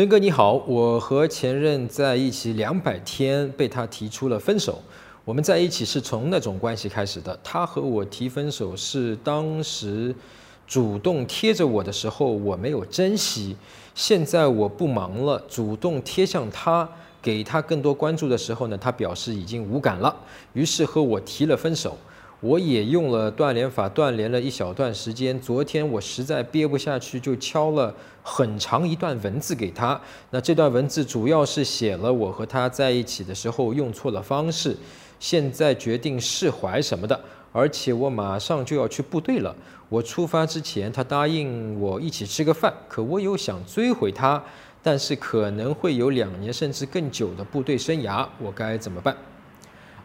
陈哥你好，我和前任在一起两百天，被他提出了分手。我们在一起是从那种关系开始的，他和我提分手是当时主动贴着我的时候，我没有珍惜。现在我不忙了，主动贴向他，给他更多关注的时候呢，他表示已经无感了，于是和我提了分手。我也用了断联法断联了一小段时间。昨天我实在憋不下去，就敲了很长一段文字给他。那这段文字主要是写了我和他在一起的时候用错了方式，现在决定释怀什么的。而且我马上就要去部队了。我出发之前，他答应我一起吃个饭，可我又想追回他，但是可能会有两年甚至更久的部队生涯，我该怎么办？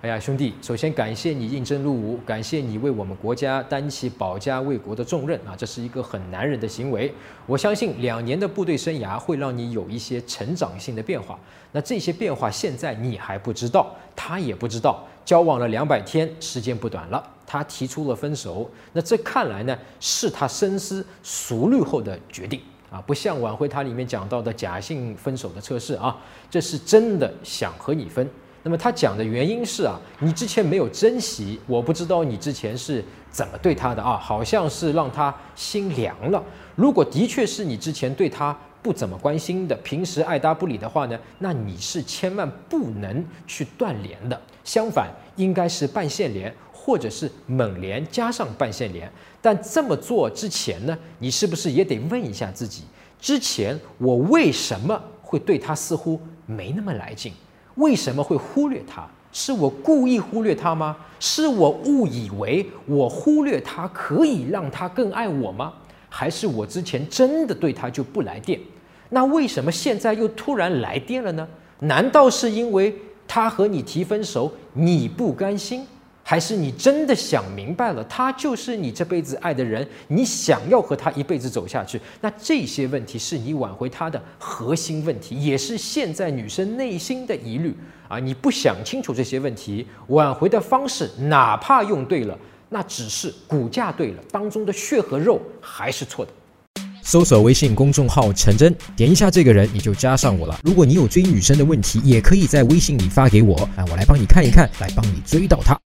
哎呀，兄弟，首先感谢你应征入伍，感谢你为我们国家担起保家卫国的重任啊，这是一个很男人的行为。我相信两年的部队生涯会让你有一些成长性的变化。那这些变化现在你还不知道，他也不知道。交往了两百天，时间不短了，他提出了分手。那这看来呢，是他深思熟虑后的决定啊，不像挽回他里面讲到的假性分手的测试啊，这是真的想和你分。那么他讲的原因是啊，你之前没有珍惜，我不知道你之前是怎么对他的啊，好像是让他心凉了。如果的确是你之前对他不怎么关心的，平时爱搭不理的话呢，那你是千万不能去断联的。相反，应该是半线联或者是猛连加上半线联。但这么做之前呢，你是不是也得问一下自己，之前我为什么会对他似乎没那么来劲？为什么会忽略他？是我故意忽略他吗？是我误以为我忽略他可以让他更爱我吗？还是我之前真的对他就不来电？那为什么现在又突然来电了呢？难道是因为他和你提分手，你不甘心？还是你真的想明白了，他就是你这辈子爱的人，你想要和他一辈子走下去？那这些问题是你挽回他的核心问题，也是现在女生内心的疑虑啊！你不想清楚这些问题，挽回的方式哪怕用对了，那只是骨架对了，当中的血和肉还是错的。搜索微信公众号“陈真”，点一下这个人，你就加上我了。如果你有追女生的问题，也可以在微信里发给我，啊，我来帮你看一看，来帮你追到她。